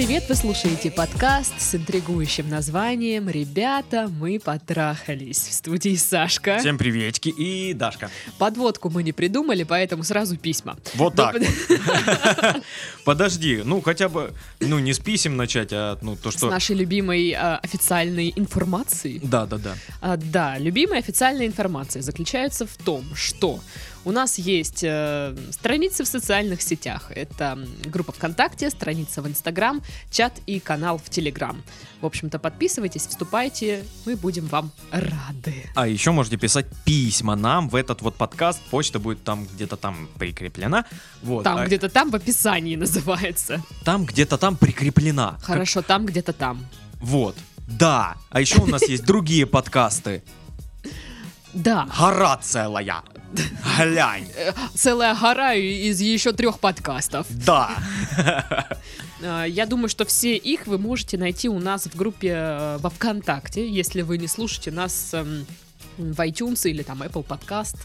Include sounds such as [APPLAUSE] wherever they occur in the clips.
Привет! Вы слушаете подкаст с интригующим названием «Ребята, мы потрахались». В студии Сашка. Всем приветики и Дашка. Подводку мы не придумали, поэтому сразу письма. Вот так. [LAUGHS] Подожди, ну хотя бы, ну не с писем начать, а ну то С что... нашей любимой а, официальной информацией. Да, да, да. А, да, любимая официальная информация заключается в том, что у нас есть э, страницы в социальных сетях. Это группа ВКонтакте, страница в Инстаграм, чат и канал в Телеграм. В общем-то, подписывайтесь, вступайте, мы будем вам рады. А еще можете писать письма нам в этот вот подкаст. Почта будет там где-то там прикреплена. Вот. Там а где-то там в описании называется. там где-то там прикреплена. Как- Хорошо, там где-то там. Вот. Да. А еще у нас есть другие подкасты. Да, Гора целая. Глянь. э, целая гора из еще трех подкастов. Да. [LAUGHS] А, Я думаю, что все их вы можете найти у нас в группе э, во ВКонтакте, если вы не слушаете нас эм, в iTunes или там Apple Podcast.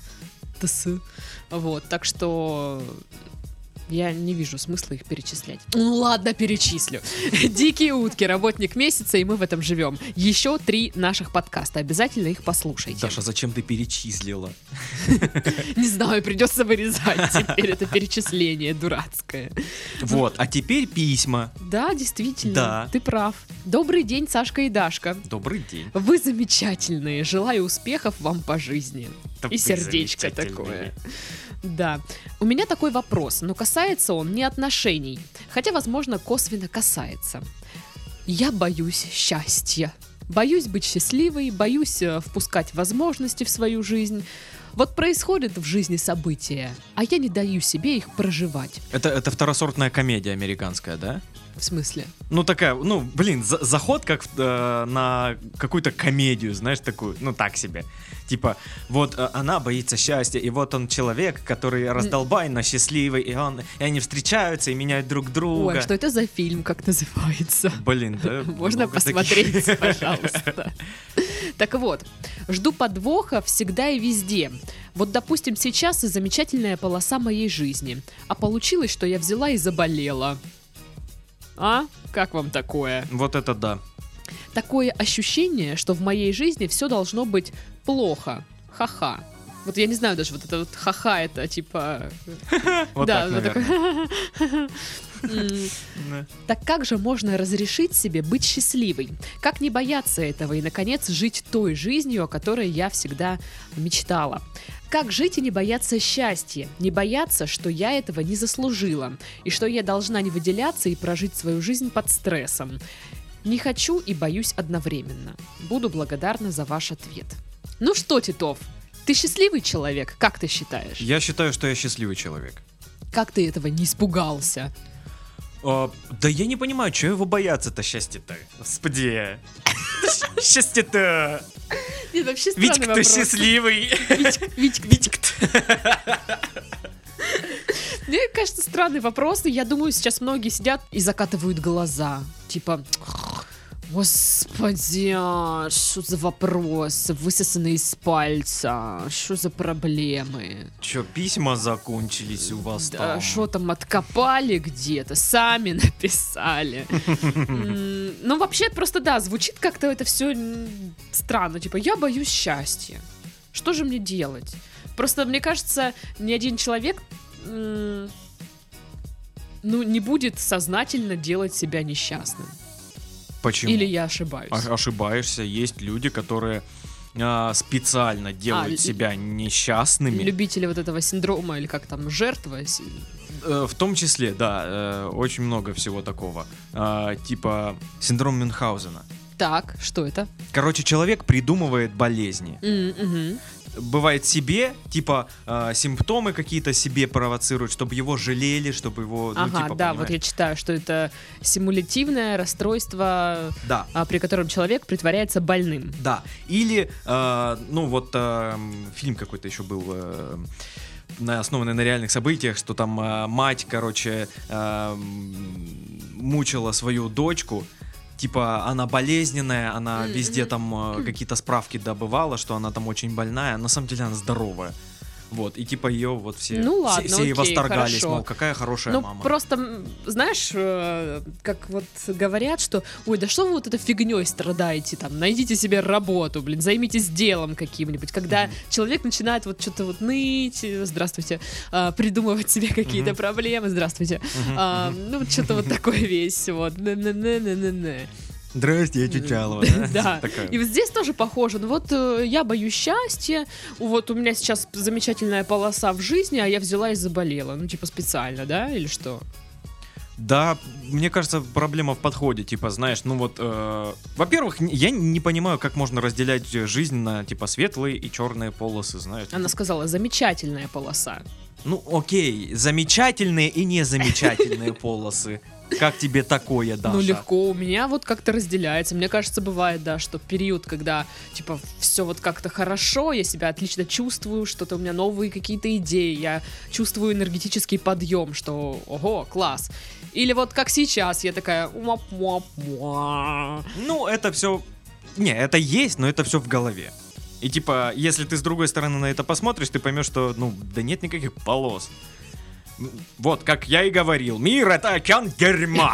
Вот, так что я не вижу смысла их перечислять. Ну ладно, перечислю. [LAUGHS] Дикие утки, работник месяца, и мы в этом живем. Еще три наших подкаста. Обязательно их послушайте. Даша, зачем ты перечислила? [LAUGHS] Не знаю, придется вырезать теперь это перечисление дурацкое. Вот. А теперь письма. Да, действительно. Да. Ты прав. Добрый день, Сашка и Дашка. Добрый день. Вы замечательные. Желаю успехов вам по жизни. И сердечко такое. Да. У меня такой вопрос, но касается он не отношений. Хотя, возможно, косвенно касается. Я боюсь счастья. Боюсь быть счастливой, боюсь э, впускать возможности в свою жизнь. Вот происходят в жизни события, а я не даю себе их проживать. Это, это второсортная комедия американская, да? В смысле? Ну такая, ну блин, за- заход как э, на какую-то комедию, знаешь, такую, ну так себе. Типа, вот э, она боится счастья, и вот он человек, который раздолбайно счастливый, и, он, и они встречаются и меняют друг друга. Ой, а что это за фильм, как называется? Блин, да. [LAUGHS] Можно много таких. посмотреть, [LAUGHS] пожалуйста. Так вот, жду подвоха всегда и везде. Вот, допустим, сейчас и замечательная полоса моей жизни. А получилось, что я взяла и заболела. А? Как вам такое? Вот это да. Такое ощущение, что в моей жизни все должно быть плохо. Ха-ха. Вот я не знаю даже, вот это вот ха-ха, это типа... [LAUGHS] Вот да, так, вот такое. [LAUGHS] Так как же можно разрешить себе быть счастливой? Как не бояться этого и, наконец, жить той жизнью, о которой я всегда мечтала? Как жить и не бояться счастья? Не бояться, что я этого не заслужила, и что я должна не выделяться и прожить свою жизнь под стрессом. Не хочу и боюсь одновременно. Буду благодарна за ваш ответ. Ну что, Титов, ты счастливый человек, как ты считаешь? Я считаю, что я счастливый человек. Как ты этого не испугался? А, да я не понимаю, чего его бояться-то счастья-то? Господи. Счастье-то. Нет, вообще Витька, ты счастливый. Витька, Витька, Мне кажется, странный вопрос, и я думаю, сейчас многие сидят и закатывают глаза. Типа, господи, а, что за вопрос, высосанный из пальца, что за проблемы? Че, письма закончились у вас Да, там? что там откопали где-то, сами [LAUGHS] написали. Ну, вообще, просто да, звучит как-то это все странно. Типа, я боюсь счастья. Что же мне делать? Просто, мне кажется, ни один человек ну, не будет сознательно делать себя несчастным. Почему? Или я ошибаюсь? О- ошибаешься, есть люди, которые а, специально делают л- себя несчастными. Любители вот этого синдрома, или как там, жертва. Э, В том числе, да, э, очень много всего такого. А, Типа синдром Мюнхгаузена. Так, что это? Короче, человек придумывает болезни. Мгм. Бывает себе, типа, а, симптомы какие-то себе провоцируют, чтобы его жалели, чтобы его, ну, Ага, типа, да, вот я понимаешь? читаю, что это симулятивное расстройство, Да, а, при котором человек притворяется больным. да. Или, а, ну, вот м, фильм какой-то еще был... э, на- основанный на реальных событиях, что там а, мать, короче, м, мучила свою дочку, типа она болезненная, она Мгм. везде там а, какие-то справки добывала, что она там очень больная, на самом деле она здоровая. Вот, и типа ее вот все, Ну все- ладно, все, и окей, восторгались, хорошо. мол, какая хорошая Ну, мама. просто, знаешь, э, как вот говорят, что, ой, да что вы вот этой фигней страдаете, там, найдите себе работу, блин, займитесь делом каким-нибудь. Когда Мгм. человек начинает вот что-то вот ныть, э, здравствуйте, а, придумывать себе какие-то Мгм. проблемы, здравствуйте, Мгм, а, ну, что-то вот такое весь, вот. Здрасте, я Чучалова, да? И вот здесь тоже похоже. Ну вот э, я боюсь счастья, вот у меня сейчас замечательная полоса в жизни, а я взяла и заболела. Ну, типа специально, да, или что? Да, мне кажется, проблема в подходе, типа, знаешь, ну вот, э, во-первых, я не понимаю, как можно разделять жизнь на, типа, светлые и черные полосы, знаешь. Она сказала, замечательная полоса. Ну, окей, замечательные и незамечательные [LAUGHS] полосы. Как тебе такое, Даша? Ну, легко. У меня вот как-то разделяется. Мне кажется, бывает, да, что период, когда, типа, все вот как-то хорошо, я себя отлично чувствую, что-то у меня новые какие-то идеи, я чувствую энергетический подъем, что, ого, класс. Или вот как сейчас, я такая. Ну, это все... Не, это есть, но это все в голове. И типа, если ты с другой стороны на это посмотришь, ты поймешь, что, ну, да нет никаких полос. Вот, как я и говорил, мир это океан дерьма.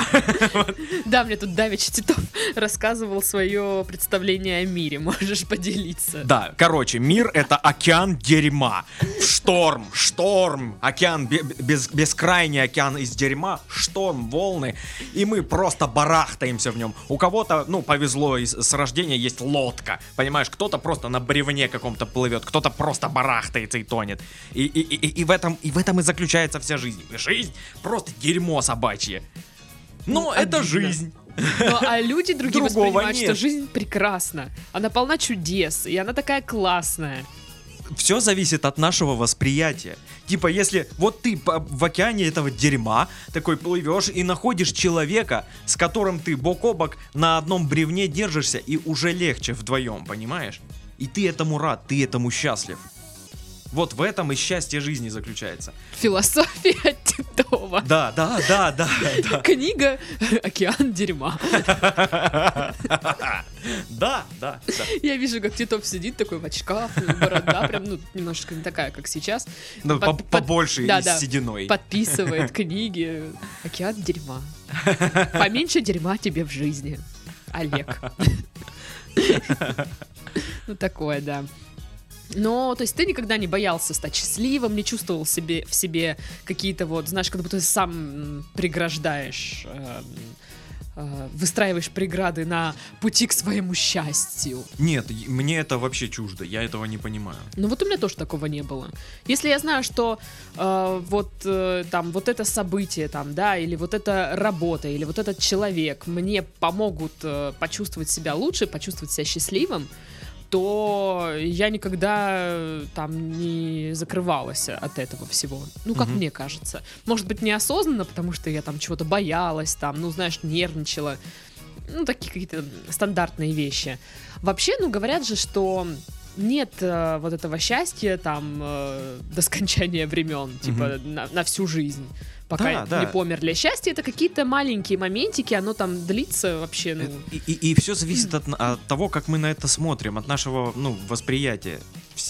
Да, мне тут Давич Титов рассказывал свое представление о мире. Можешь поделиться. Да, короче, мир это океан дерьма. Шторм, шторм, океан, бе- без, бескрайний океан из дерьма, шторм, волны, и мы просто барахтаемся в нем. У кого-то, ну, повезло, с рождения есть лодка, понимаешь, кто-то просто на бревне каком-то плывет, кто-то просто барахтается и тонет. И, и, и, и в этом, и в этом и заключается вся жизнь. Жизнь просто дерьмо собачье. Но Ну, это обидно. жизнь. Ну, а люди другие [LAUGHS] Другого воспринимают, что нет. жизнь прекрасна. Она полна чудес, и она такая классная. все зависит от нашего восприятия. Типа, если вот ты в океане этого дерьма такой плывешь и находишь человека, с которым ты бок о бок на одном бревне держишься, и уже легче вдвоем, понимаешь? И ты этому рад, ты этому счастлив. Вот в этом и счастье жизни заключается. Философия [LAUGHS] Титова. Да, да, да, да, да. Книга «Океан дерьма». Да, да, да. Я вижу, как Титов сидит такой в очках, борода прям, ну, немножечко не такая, как сейчас. Ну, побольше и с сединой. Подписывает [LAUGHS] книги «Океан дерьма». Поменьше дерьма тебе в жизни, Олег. [LAUGHS] Ну, такое, да. Но, то есть ты никогда не боялся стать счастливым, не чувствовал себе, в себе какие-то вот, знаешь, как будто ты сам преграждаешь, эм, э, выстраиваешь преграды на пути к своему счастью. Нет, мне это вообще чуждо, я этого не понимаю. Ну вот у меня тоже такого не было. Если я знаю, что э, вот э, там вот это событие там, да, или вот эта работа, или вот этот человек мне помогут э, почувствовать себя лучше, почувствовать себя счастливым, то я никогда э, там не закрывалась от этого всего. Ну, как Мгм. мне кажется. Может быть, неосознанно, потому что я там чего-то боялась, там, ну, знаешь, нервничала. Ну, такие какие-то стандартные вещи. Вообще, ну, говорят же, что нет э, вот этого счастья там э, до скончания времен, типа на, на всю жизнь, пока Да, да. не померли. Счастье это какие-то маленькие моментики, оно там длится вообще, ну, И, все зависит от, от того, как мы на это смотрим, от нашего ну, восприятия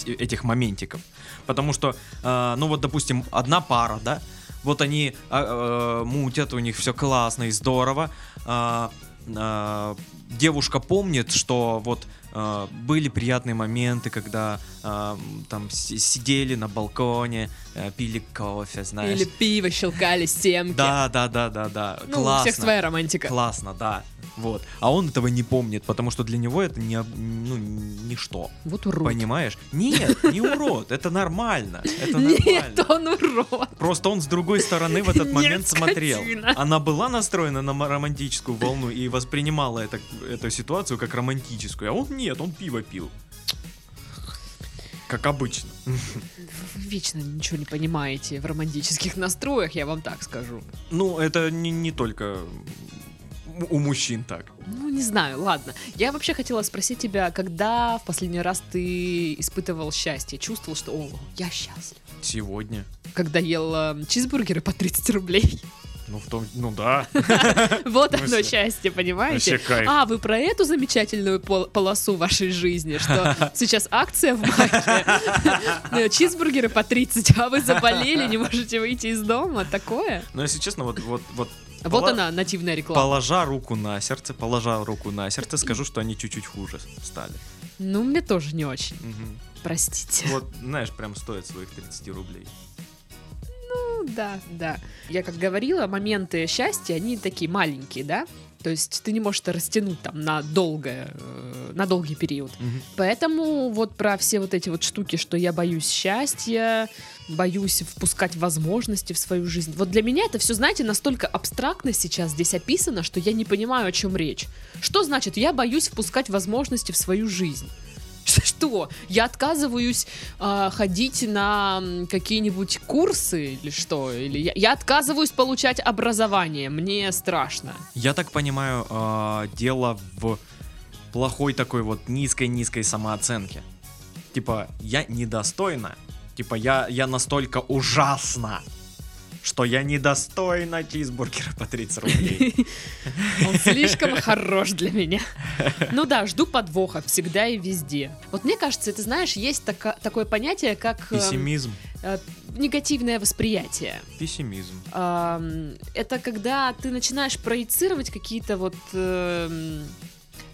этих моментиков. Потому что, э, ну вот, допустим, одна пара, да, вот они а, э, мутят, у них все классно и здорово. а, а, девушка помнит, что вот а, были приятные моменты, когда м, там си- сидели на балконе, э, пили кофе, знаешь. или пиво щелкали стенки. Да, да, да, да, да. Ну, классно. у всех своя романтика. Классно, да. Вот. А он этого не помнит, потому что для него это не, ну, ничто. Вот урод. Понимаешь? Нет, не урод, это нормально. Это Нет, нормально. он урод. Просто он с другой стороны в этот Нет, момент смотрел. Она была настроена на романтическую волну и воспринимала это, эту ситуацию как романтическую, а он нет, он пиво пил. Как обычно. Вы вечно ничего не понимаете в романтических настроях, я вам так скажу. Ну, это не, не только у мужчин так. Ну, не знаю, ладно. Я вообще хотела спросить тебя, когда в последний раз ты испытывал счастье, чувствовал, что, о, я счастлив. Сегодня. Когда ел э, чизбургеры по 30 рублей. Ну, в том, ну да. [LAUGHS] Вот В оно счастье, понимаете? А, вы про эту замечательную пол- полосу вашей жизни, что [LAUGHS] сейчас акция в Маке, [LAUGHS] чизбургеры по 30, а вы заболели, не можете выйти из дома, такое? Но если честно, вот, вот, вот Вот Пола- она, нативная реклама. Положа руку на сердце, положа руку на сердце, скажу, что они чуть-чуть хуже стали. Ну, мне тоже не очень, простите. Вот, знаешь, прям стоит своих 30 рублей. Ну, да, да. Я как говорила, моменты счастья, они такие маленькие, да? То есть ты не можешь это растянуть там на долгое, э, на долгий период. Поэтому вот про все вот эти вот штуки, что я боюсь счастья, боюсь впускать возможности в свою жизнь. Вот для меня это все, знаете, настолько абстрактно сейчас здесь описано, что я не понимаю, о чем речь. Что значит я боюсь впускать возможности в свою жизнь? [LAUGHS] Что? Я отказываюсь а, ходить на какие-нибудь курсы или что? Или я, я отказываюсь получать образование. Мне страшно. Я так понимаю, а, дело в плохой такой вот низкой-низкой самооценке. Типа, я недостойна. Типа, я, я настолько ужасна, что я недостойна чизбургера по 30 рублей. [LAUGHS] Он слишком хорош для меня. Ну да, жду подвоха всегда и везде. Вот мне кажется, это знаешь, есть така- такое понятие, как эм, Пессимизм. э, негативное восприятие. Пессимизм. Это когда ты начинаешь проецировать какие-то вот...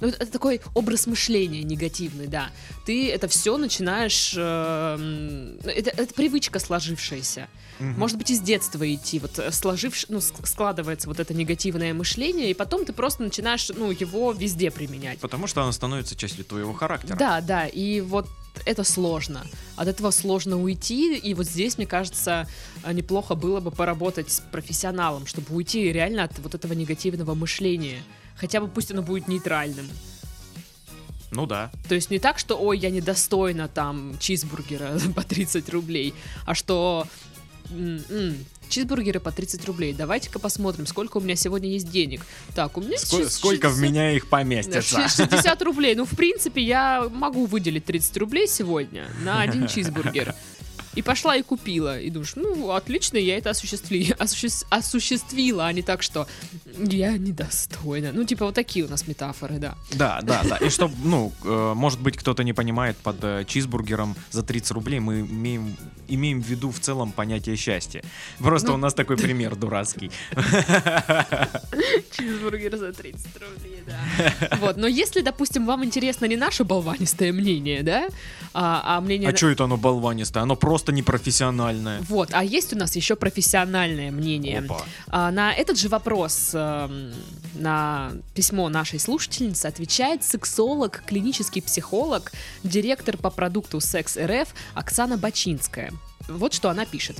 ну, это такой образ мышления негативный, да. Ты это все начинаешь... эм, это, это привычка сложившаяся. Мгм. Может быть, из детства идти, вот э, сложивш... ну, ск- складывается вот это негативное мышление, и потом ты просто начинаешь, ну, его везде применять. Потому что она становится частью твоего характера. Да, да, и вот это сложно. От этого сложно уйти, и вот здесь, мне кажется, э, неплохо было бы поработать с профессионалом, чтобы уйти реально от вот этого негативного мышления. Хотя бы пусть оно будет нейтральным. Ну да. То есть не так, что, ой, я недостойна там чизбургера [LAUGHS] по 30 рублей, а что м-м, чизбургеры по 30 рублей. Давайте-ка посмотрим, сколько у меня сегодня есть денег. Так, у меня Ско- щас сколько в 60 меня их поместится? [LAUGHS] 60 рублей. Ну, в принципе, я могу выделить 30 рублей сегодня на один [LAUGHS] чизбургер. И пошла и купила. И думаешь, ну, отлично, я это осуществи... [LAUGHS] осуществ- осуществила, а не так, что я недостойна. Ну, типа, вот такие у нас метафоры, да. Да, да, да. И чтобы, ну, э, может быть, кто-то не понимает под э, чизбургером за 30 рублей, мы имеем, имеем в виду в целом понятие счастья. Просто Ну, у нас такой пример дурацкий. Чизбургер за 30 рублей, да. Вот, но если, допустим, вам интересно не наше болванистое мнение, да, а, а мнение... А что это оно болванистое? Оно просто непрофессиональное. Вот, а есть у нас еще профессиональное мнение. Опа. А, на этот же вопрос, эм, на письмо нашей слушательницы отвечает сексолог, клинический психолог, директор по продукту Секс РФ Оксана Бачинская. Вот что она пишет.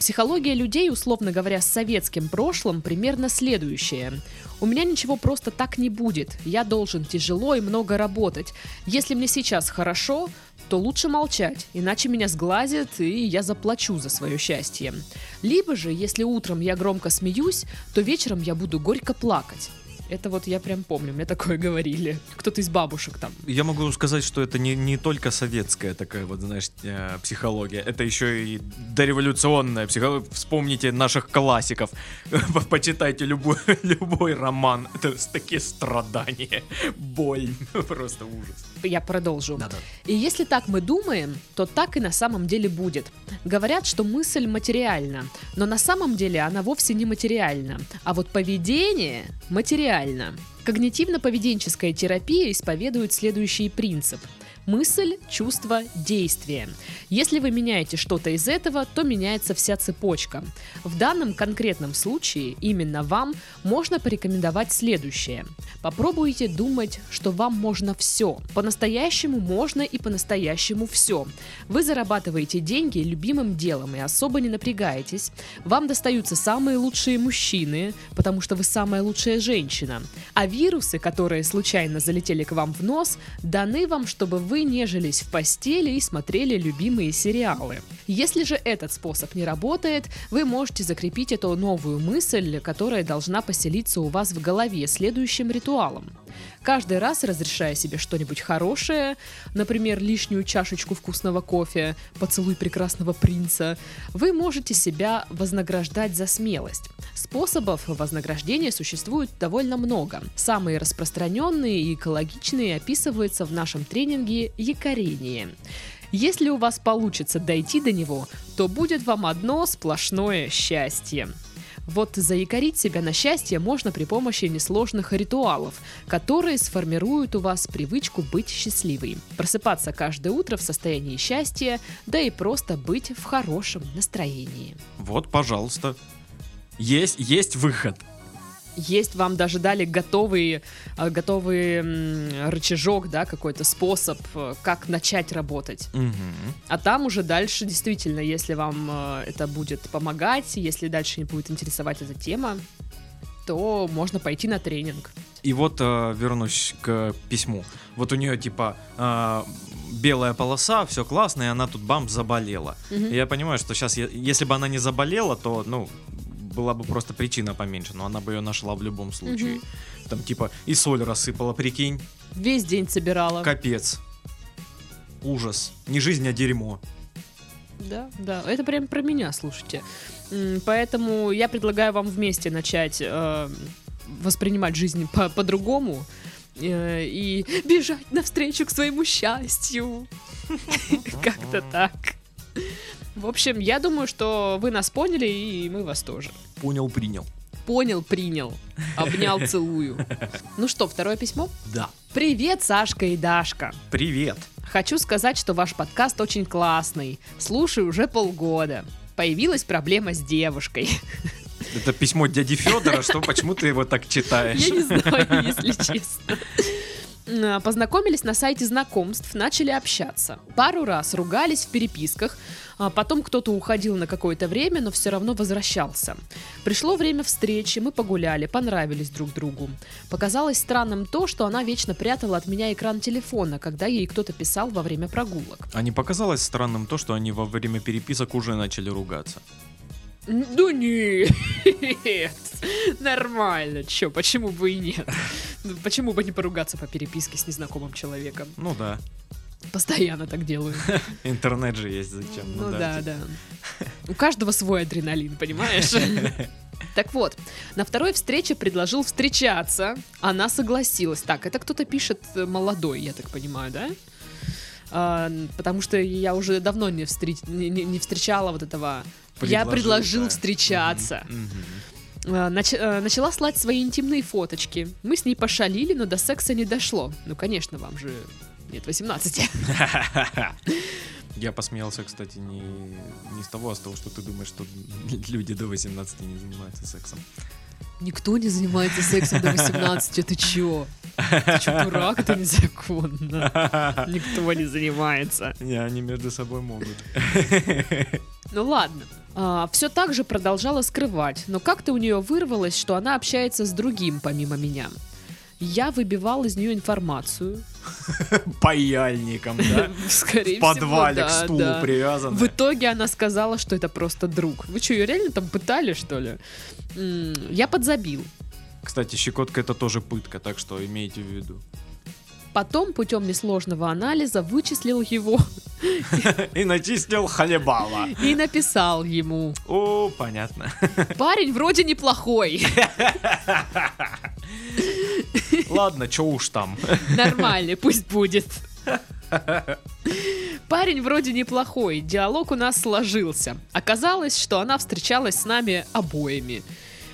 Психология людей, условно говоря, с советским прошлым, примерно следующая. У меня ничего просто так не будет. Я должен тяжело и много работать. Если мне сейчас хорошо, то лучше молчать, иначе меня сглазят, и я заплачу за свое счастье. Либо же, если утром я громко смеюсь, то вечером я буду горько плакать. Это вот я прям помню, мне такое [LAUGHS] говорили. Кто-то из бабушек там. Я могу сказать, что это не, не только советская такая вот, знаешь, э, психология, это еще и дореволюционная психология. Вспомните наших классиков, [LAUGHS] почитайте любой, [LAUGHS] любой роман. Это такие страдания, боль, просто ужас. Я продолжу. Да-да. И если так мы думаем, то так и на самом деле будет. Говорят, что мысль материальна, но на самом деле она вовсе не материальна, а вот поведение материально. Когнитивно-поведенческая терапия исповедует следующий принцип. Мысль, чувство, действие. Если вы меняете что-то из этого, то меняется вся цепочка. В данном конкретном случае именно вам можно порекомендовать следующее. Попробуйте думать, что вам можно все. По-настоящему можно и по-настоящему все. Вы зарабатываете деньги любимым делом и особо не напрягаетесь. Вам достаются самые лучшие мужчины, потому что вы самая лучшая женщина. А вирусы, которые случайно залетели к вам в нос, даны вам, чтобы вы нежились в постели и смотрели любимые сериалы. Если же этот способ не работает, вы можете закрепить эту новую мысль, которая должна поселиться у вас в голове следующим ритуалом. Каждый раз разрешая себе что-нибудь хорошее, например, лишнюю чашечку вкусного кофе, поцелуй прекрасного принца, вы можете себя вознаграждать за смелость. Способов вознаграждения существует довольно много. Самые распространенные и экологичные описываются в нашем тренинге «Якорение». Если у вас получится дойти до него, то будет вам одно сплошное счастье. Вот заякорить себя на счастье можно при помощи несложных ритуалов, которые сформируют у вас привычку быть счастливой. Просыпаться каждое утро в состоянии счастья, да и просто быть в хорошем настроении. Вот, пожалуйста. Есть, есть выход. Есть вам даже дали готовый, э, готовый рычажок, да, какой-то способ, э, как начать работать. Мгм. А там уже дальше, действительно, если вам э, это будет помогать, если дальше не будет интересовать эта тема, то можно пойти на тренинг. И вот э, вернусь к письму. Вот у нее типа э, белая полоса, все классно, и она тут бам заболела. Мгм. И Я понимаю, что сейчас, если бы она не заболела, то, ну, была бы просто причина поменьше, но она бы ее нашла в любом случае. Мгм. Там типа и соль рассыпала, прикинь, Весь день собирала. капец. Ужас. Не жизнь, а дерьмо. Да, да, это прям про меня, слушайте. Поэтому я предлагаю вам вместе начать э, воспринимать жизнь по- по-другому э, и [LAUGHS] бежать навстречу к своему счастью. [LAUGHS] Как-то так. В общем, я думаю, что вы нас поняли, и мы вас тоже. Понял, принял. Понял, принял. Обнял, [LAUGHS] целую. Ну что, второе письмо? Да. Привет, Сашка и Дашка. Привет. Хочу сказать, что ваш подкаст очень классный. Слушаю уже полгода. Появилась проблема с девушкой. [LAUGHS] Это письмо дяди Федора, что почему ты его так читаешь? Я не знаю, если честно. А, Познакомились на сайте знакомств, начали общаться. Пару раз ругались в переписках, а потом кто-то уходил на какое-то время, но все равно возвращался. Пришло время встречи, мы погуляли, понравились друг другу. Показалось странным то, что она вечно прятала от меня экран телефона, когда ей кто-то писал во время прогулок. А не показалось странным то, что они во время переписок уже начали ругаться? Да нет, [LAUGHS] нормально, чё, почему бы и нет? Ну, Почему бы не поругаться по переписке с незнакомым человеком? Ну да. Постоянно так делаю. [LAUGHS] Интернет же есть зачем. Ну да, да. У каждого свой адреналин, понимаешь? [LAUGHS] Так вот, на второй встрече предложил встречаться. Она согласилась. Так, это кто-то пишет э, молодой, я так понимаю, да? А, потому что я уже давно не, встреч- не- не встречала вот этого. Я Предложил, встречаться. А, нач- э, начала слать свои интимные фоточки. Мы с ней пошалили, но до секса не дошло. Ну, конечно, вам же нет 18. [LAUGHS] [LAUGHS] Я посмеялся, кстати, не, не с того, а с того, что ты думаешь, что [LAUGHS] люди до 18 не занимаются сексом. Никто не занимается сексом до 18, это чё? Ты чё, дурак? Это незаконно. Никто не занимается. Не, они между собой могут. Ну ладно. Все так же продолжала скрывать, но как-то у нее вырвалось, что она общается с другим помимо меня. Я выбивал из нее информацию. [LAUGHS] Паяльником, да? [LAUGHS] Скорее В подвале всего, к стулу привязан. В итоге она сказала, что это просто друг. Вы что, ее реально там пытали, что ли? Я подзабил. Кстати, щекотка это тоже пытка, так что имейте в виду. Потом путем несложного анализа вычислил его [LAUGHS] И начистил хлебала. и написал ему. О, понятно. [LAUGHS] Парень вроде неплохой. [LAUGHS] Ладно, чё уж там. Нормальный, пусть будет. Парень вроде неплохой, диалог у нас сложился. Оказалось, что она встречалась с нами обоими.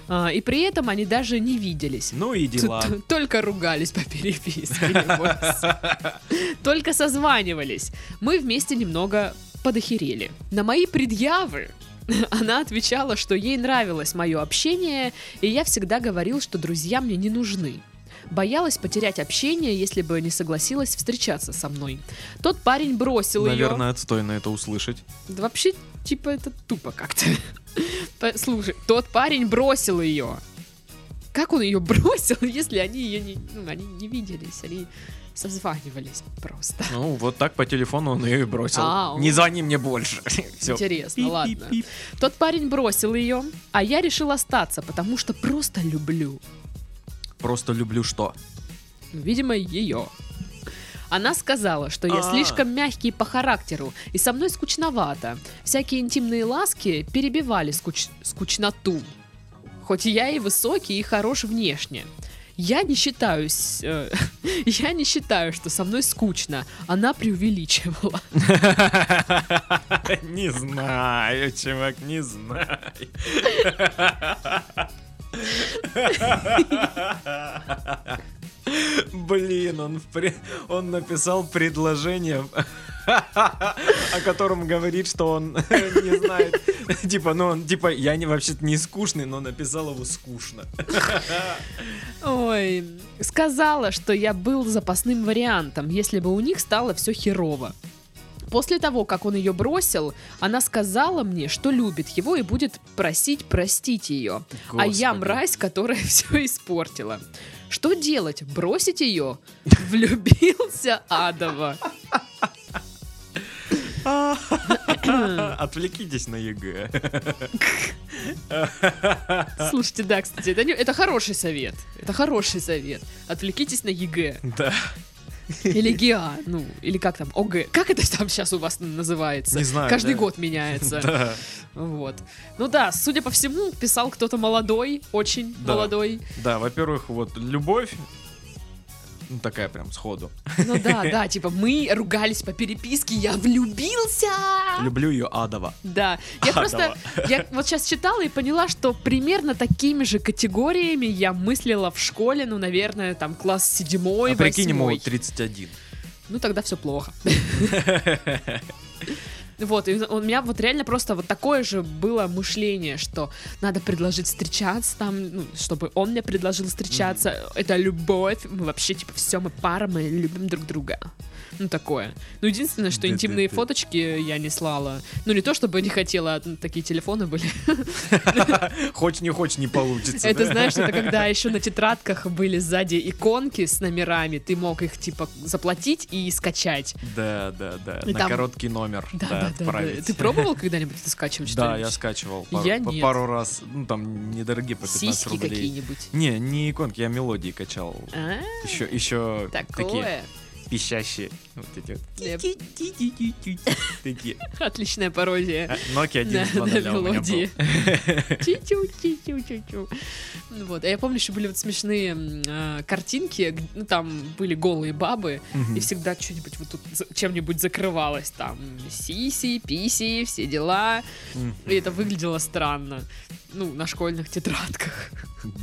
А, И при этом они даже не виделись. Ну и дела. Т- [LAUGHS] т- Только ругались по переписке. [LAUGHS] Только созванивались. Мы вместе немного подохерели. На мои предъявы [LAUGHS] она отвечала, что ей нравилось мое общение, и я всегда говорил, что друзья мне не нужны. Боялась потерять общение, если бы не согласилась встречаться со мной. Тот парень бросил Наверное, отстойно это услышать. ее. Да вообще, типа, это тупо как-то. Слушай, тот парень бросил ее. Как он ее бросил, [LAUGHS] если они ее не, ну, они не виделись, они созванивались просто. Ну, вот так по телефону он ее и бросил. А, он- Не звони мне больше. [LAUGHS] Интересно, ладно. Тот парень бросил ее, а я решил остаться, потому что просто люблю. Просто люблю что? Видимо, ее. Она сказала, что я А. слишком мягкий по характеру, и со мной скучновато. Всякие интимные ласки перебивали скуч- скучноту. Хоть я и высокий, и хорош внешне. Я не считаю, с- э, [LAUGHS] я не считаю, что со мной скучно. Она преувеличивала. [LAUGHS] Не знаю, чувак, не знаю. [LAUGHS] Блин, он, в пре- он написал предложение, о котором говорит, что он не знает. Типа, ну он, типа, я не вообще-то не скучный, но написал его скучно. Ой, сказала, что я был запасным вариантом, если бы у них стало все херово. После того, как он ее бросил, она сказала мне, что любит его и будет просить простить ее. А я Господи. мразь, которая [LAUGHS] все испортила. Что делать? Бросить ее? [LAUGHS] Влюбился Адова. [LAUGHS] Отвлекитесь на ЕГЭ. [LAUGHS] Слушайте, да, кстати, это, не- это хороший совет. Это хороший совет. Отвлекитесь на ЕГЭ. Да. [LAUGHS] Или ГИА, ну, или как там, ОГЭ. Как это там сейчас у вас называется? Не знаю, Каждый да. год меняется. [LAUGHS] Да. Вот. Ну да, судя по всему, писал кто-то молодой, очень Да. молодой. Да, во-первых, вот любовь, ну такая прям сходу. Ну да, [LAUGHS] да, типа мы ругались по переписке, я влюбился. Люблю ее адово. Да, я Адово. просто, я вот сейчас читала и поняла, что примерно такими же категориями я мыслила в школе, ну, наверное, там класс седьмой, А прикинь, ему восьмой. 31. Ну тогда все плохо. [LAUGHS] Вот, и у меня вот реально просто вот такое же было мышление, что надо предложить встречаться там, ну, чтобы он мне предложил встречаться. Это любовь, мы вообще, типа, все, мы пара, мы любим друг друга. Ну, такое. Ну, единственное, что интимные фоточки я не слала. Ну, не то, чтобы не хотела, а, ну, такие телефоны были. [LAUGHS] Хочешь не хочешь, не получится. Это, знаешь, это когда [LAUGHS] еще на тетрадках были сзади иконки с номерами, ты мог их, типа, заплатить и скачать. Да, да, да. На короткий номер. Да, да. Ты пробовал когда-нибудь это скачивать? Да, я скачивал Я пару раз. Ну, там недорогие по 15 Сиськи рублей. какие-нибудь. Не, не иконки, я мелодии качал. А, Еще, еще такие такое. Пищащие. Вот эти вот. Такие. Отличная пародия. А, Nokia На, 1 на мелодии. [LAUGHS] Чу-чу, чу-чу, чу-чу. Ну Вот. А я помню, еще были вот смешные а, картинки, ну там были голые бабы, и всегда что-нибудь вот тут чем-нибудь закрывалось, там сиси, писи, все дела. И это выглядело странно. Ну, на школьных тетрадках,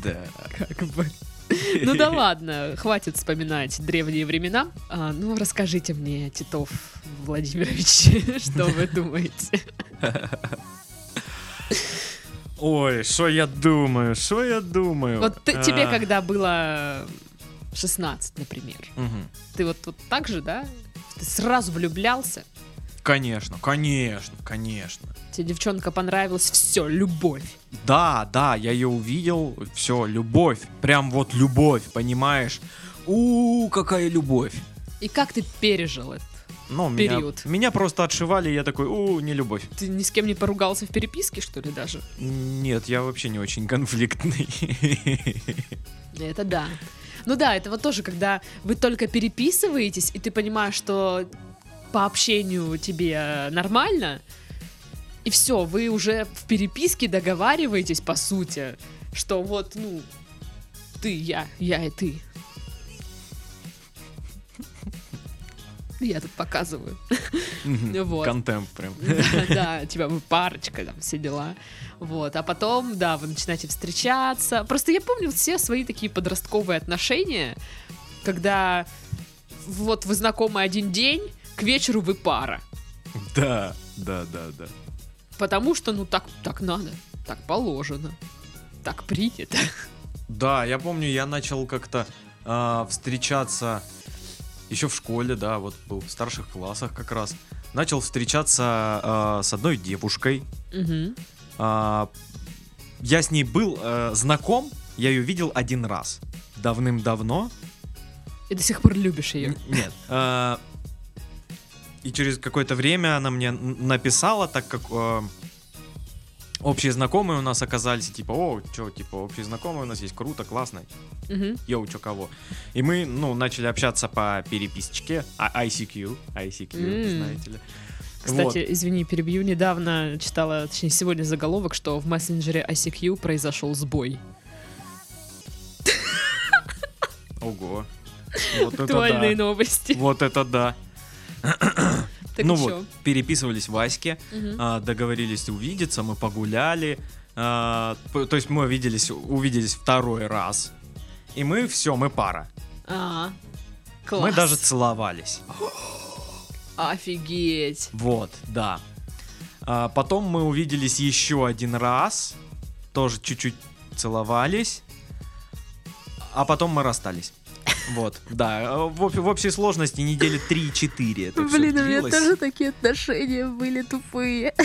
Да. как бы. Ну да [LAUGHS] ладно, хватит вспоминать древние времена. А, ну, расскажите мне, Титов Владимирович, [LAUGHS] что вы думаете? [LAUGHS] Ой, что я думаю, что я думаю. Вот ты- тебе, А, когда было 16, например, мгм. ты вот, вот так же, да? Ты сразу влюблялся? Конечно, конечно, конечно. Тебе девчонка понравилась, все, любовь. Да, да, я ее увидел, все, любовь, прям вот любовь, понимаешь? У, какая любовь. И как ты пережил это? Ну, меня, Период. меня просто отшивали, и я такой, у, не любовь. Ты ни с кем не поругался в переписке, что ли, даже? Нет, я вообще не очень конфликтный. Это да. Ну да, это вот тоже, когда вы только переписываетесь, и ты понимаешь, что по общению тебе нормально, и все, вы уже в переписке договариваетесь, по сути, что вот, ну, ты, я, я и ты. Я тут показываю. [LAUGHS] Вот. Контемп прям. [LAUGHS] Да, да, типа вы парочка, там, все дела. Вот, а потом, да, вы начинаете встречаться. Просто я помню все свои такие подростковые отношения, когда вот вы знакомы один день, к вечеру вы пара. Да, да, да, да. Потому что, ну, так, так надо, так положено, так принято. Да, я помню, я начал как-то а, встречаться еще в школе, да, вот был в старших классах как раз. Начал встречаться а, с одной девушкой. Мгм. А, я с ней был э, знаком, я ее видел один раз. Давным-давно. И до сих пор любишь ее. Н- Нет. а, И через какое-то время она мне написала, так как э, общие знакомые у нас оказались, и типа, о, что, типа, общие знакомые у нас есть, круто, классно, Мгм. йоу, чё кого. И мы, ну, начали общаться по переписочке, а, ICQ, ICQ, М. знаете ли. Кстати, извини, перебью. Недавно читала, точнее, сегодня заголовок, что в мессенджере ICQ произошел сбой. Вот. Ого. [LAUGHS] Вот это Актуальные да. новости. Вот это да. [CLEARS THROAT] Так ну вот, чё? переписывались в Аське, Мгм. а, договорились увидеться, мы погуляли. а, то есть мы увиделись, увиделись второй раз. И мы все, мы пара. А, класс. Мы даже целовались. [GASPS] Офигеть. Вот, да. А, потом мы увиделись еще один раз. Тоже чуть-чуть целовались. А потом мы расстались. Вот, да. В, в общей сложности недели 3-4 это Блин, у меня тоже такие отношения были тупые. [LAUGHS]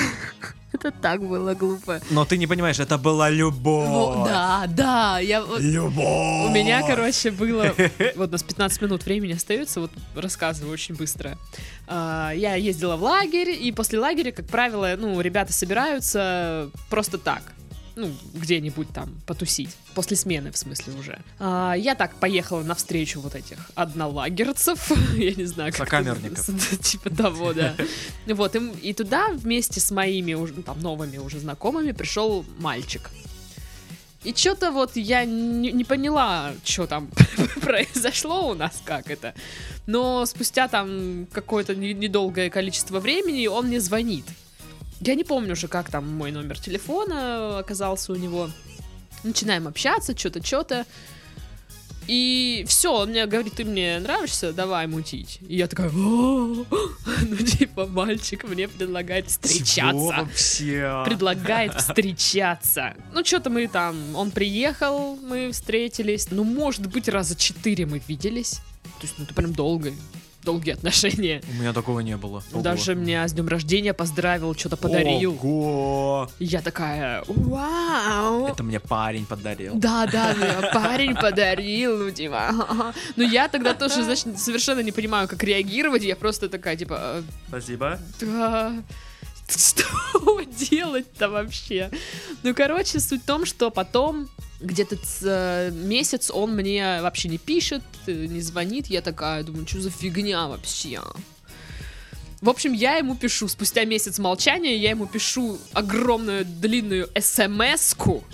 Это так было глупо. Но ты не понимаешь, это была любовь. Во- Да, да, я Любовь. У меня, короче, было... [LAUGHS] Вот у нас 15 минут времени остается, вот рассказываю очень быстро. А, Я ездила в лагерь, и после лагеря, как правило, ну, ребята собираются просто так. Ну, где-нибудь там потусить. После смены, в смысле, уже. А, Я так поехала навстречу вот этих однолагерцев. [LAUGHS] Я не знаю, как... это Сокамерников. [LAUGHS] Типа того, да. [LAUGHS] Вот, и, туда вместе с моими уже, ну, там, новыми уже знакомыми пришел мальчик. И что-то вот я не, не поняла, что там произошло у нас, как это. Но спустя там какое-то не- недолгое количество времени он мне звонит. Я не помню уже, как там мой номер телефона оказался у него. Начинаем общаться, что-то, что-то. И все, он мне говорит, ты мне нравишься, давай мутить. И я такая, «О, ну типа мальчик мне предлагает встречаться предлагает встречаться. Ну, что-то мы там, он приехал, мы встретились. Ну, может быть, раза четыре мы виделись. То есть, ну, это прям долго, долгие отношения. У меня такого не было. Ого. Даже меня с днем рождения поздравил, что-то подарил. Ого! Я такая, вау. Это мне парень подарил. Да, да, мне парень подарил, ну, типа. Ну, я тогда тоже, значит, совершенно не понимаю, как реагировать. Я просто такая, типа, «Э, Спасибо. Да. [LAUGHS] Что делать-то вообще? Ну, короче, суть в том, что потом где-то э, месяц он мне вообще не пишет, э, не звонит. Я такая думаю, что за фигня вообще? В общем, я ему пишу, спустя месяц молчания, я ему пишу огромную длинную смс-ку.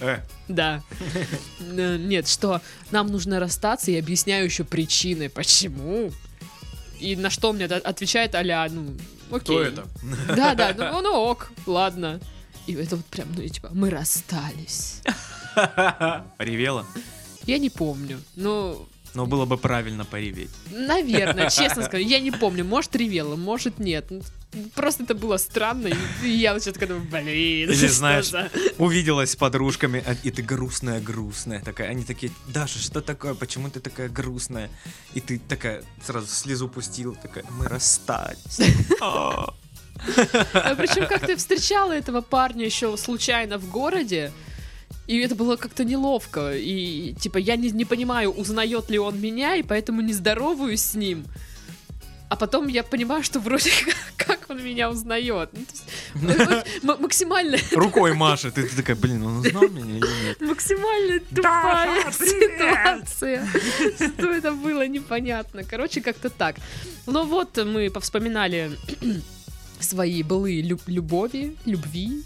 Э, Да. Э, Нет, что нам нужно расстаться и объясняю еще причины, почему. И на что он мне от- отвечает а ну, окей. кто это? Да, да, ну, ну ок, ладно. И это вот прям, ну, и типа, мы расстались. [LAUGHS] Ревела? Я не помню. Ну, Но было бы правильно пореветь. наверное, [LAUGHS] честно скажу, я не помню. Может, ревела, может, нет. Просто это было странно, и- я что-то думаю, блин, Или [LAUGHS] знаешь, за- Увиделась с подружками, а- и ты грустная-грустная такая. Они такие, Даша, что такое? Почему ты такая грустная? И ты такая сразу слезу пустила, такая, мы расстались. [LAUGHS] А. А причем как ты встречала этого парня еще случайно в городе, и это было как-то неловко. И типа я не, не понимаю, узнает ли он меня, и поэтому не здороваюсь с ним. А потом я понимаю, что вроде как, [LAUGHS] как он меня узнает. Ну, есть, м- максимально, [LAUGHS] Рукой машет, и ты такая, блин, он узнал меня или нет? максимально тупая [LAUGHS] ситуация. Что это было, непонятно. Короче, как-то так. Ну вот, мы повспоминали [CLEARS THROAT] свои былые люб- любови, любви,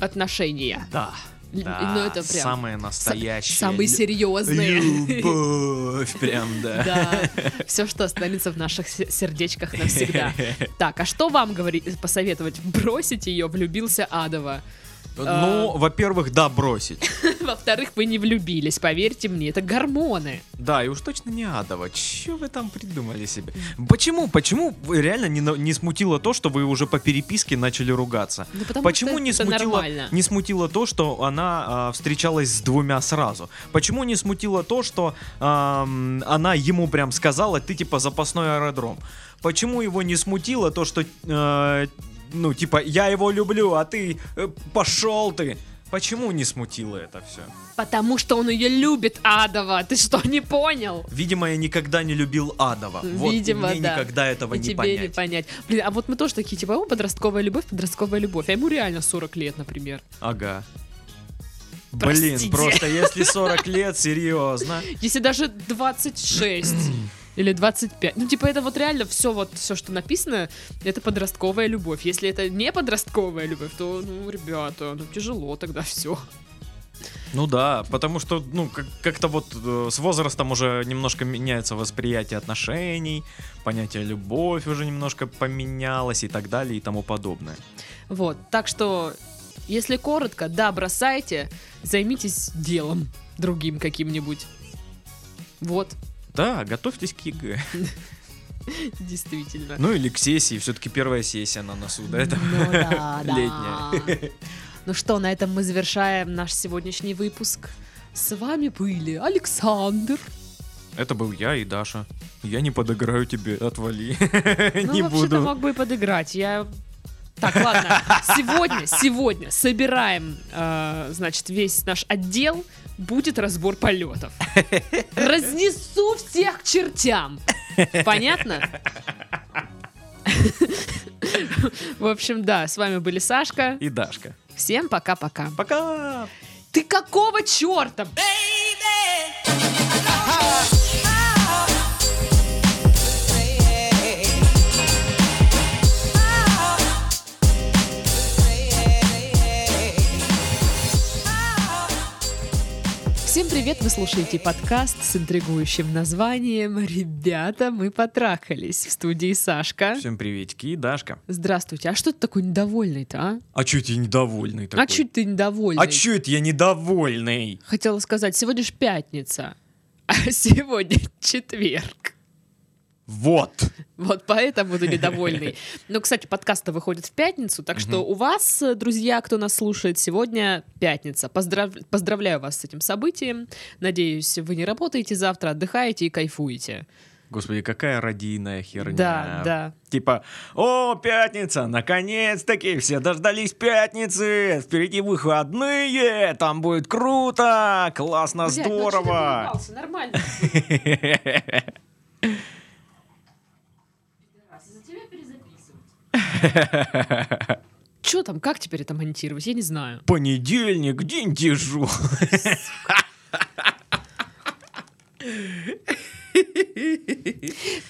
отношения. Да. Л- Да, ну, это прям самое настоящее. Самые лю- серьезные. Любовь, прям, [LAUGHS] да. Да, все, что останется в наших се- сердечках навсегда. [LAUGHS] Так, а что вам говорить, посоветовать? Бросить ее, влюбился адово. Ну, во-первых, да, бросить. [LAUGHS] Во-вторых, вы не влюбились, поверьте мне, это гормоны. Да, и уж точно не адово. Че вы там придумали себе? Почему, почему реально не, не смутило то, что вы уже по переписке начали ругаться? Ну, потому Почему что не это смутило, нормально. не смутило то, что она а, встречалась с двумя сразу? Почему не смутило то, что ам, она ему прям сказала, ты типа запасной аэродром? Почему его не смутило то, что, э, ну, типа, я его люблю, а ты э, пошел ты? Почему не смутило это все? Потому что он ее любит, Адова. Ты что, не понял? Видимо, я никогда не любил Адова. Вот Видимо, мне да. никогда этого И не тебе понять. не понять. Блин, а вот мы тоже такие, типа, о, подростковая любовь, подростковая любовь. А ему реально 40 лет, например. Ага. Простите. Блин, просто если [LAUGHS] 40 лет, серьезно. Если даже 26 или 25. Ну, типа, это вот реально все, вот все, что написано, это подростковая любовь. Если это не подростковая любовь, то, ну, ребята, ну, тяжело тогда все. Ну да, потому что, ну, как- как-то вот э, с возрастом уже немножко меняется восприятие отношений, понятие любовь уже немножко поменялось и так далее и тому подобное. Вот, так что, если коротко, да, бросайте, займитесь делом другим каким-нибудь. Вот, Да, готовьтесь к ЕГЭ. [LAUGHS] действительно. Ну или к сессии, все-таки первая сессия на носу, да, это Ну да, да. [LAUGHS] летняя. [LAUGHS] Ну что, на этом мы завершаем наш сегодняшний выпуск. С вами были Александр. Это был я и Даша. Я не подыграю тебе, отвали. Ну, Не вообще-то мог бы и подыграть. Я... Так, ладно. Сегодня, сегодня собираем, э, значит, весь наш отдел. Будет разбор полетов. Разнесу всех к чертям. Понятно? В общем, да, с вами были Сашка. И Дашка. Всем пока-пока. Пока! Ты какого черта? Всем привет! Вы слушаете подкаст с интригующим названием «Ребята, мы потрахались» в студии Сашка. Всем приветики и Дашка. Здравствуйте. А что ты такой недовольный-то, а? А чё ты недовольный такой? А чуть ты недовольный? А чё это я недовольный? Хотела сказать, сегодня же пятница, а сегодня [LAUGHS] четверг. Вот. Вот поэтому ты недовольный. Но, кстати, подкаст-то выходит в пятницу, так что у вас, э, друзья, кто нас слушает, сегодня пятница. Поздрав- Поздравляю вас с этим событием. Надеюсь, вы не работаете завтра, отдыхаете и кайфуете. Господи, какая радийная херня. Да, да. Типа, о, пятница, наконец-таки все дождались пятницы, впереди выходные, там будет круто, классно, Блядь, ну ты здорово. доебался? Нормально. [LAUGHS] За тебя перезаписывать. Че там, как теперь это монтировать? Я не знаю. Понедельник, день дежур.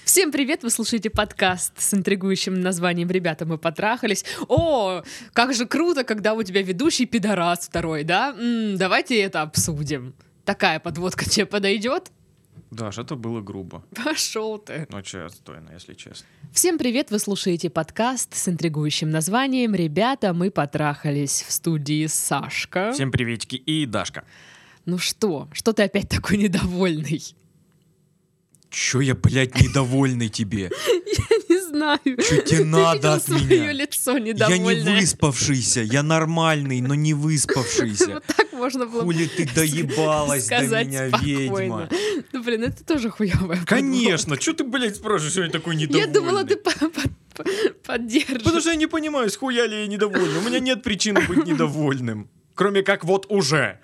Всем привет, вы слушаете подкаст с интригующим названием «Ребята, мы потрахались». О, как же круто, когда у тебя ведущий пидорас второй, да? М, давайте это обсудим. Такая подводка тебе подойдет? Даш, это было грубо. [LAUGHS] Пошел ты. Ну, че, отстойно, если честно. Всем привет, вы слушаете подкаст с интригующим названием «Ребята, мы потрахались» в студии Сашка. Всем приветики и Дашка. Ну что, что ты опять такой недовольный? Чё я, блядь, недовольный тебе? [LAUGHS] Не знаю. Чё тебе [LAUGHS] надо от меня? лицо Я не недовольное? выспавшийся, я нормальный, но не выспавшийся. [LAUGHS] Вот так можно было Хули ты доебалась до меня, ведьма. Ну, блин, это тоже хуевая Конечно, что ты, блядь, спрашиваешь, что я такой подводка. Я недовольный? думала, ты по- по- по- поддержишь. Потому что я не понимаю, с хуя ли я недовольный. У меня нет причины быть недовольным. Кроме как вот уже.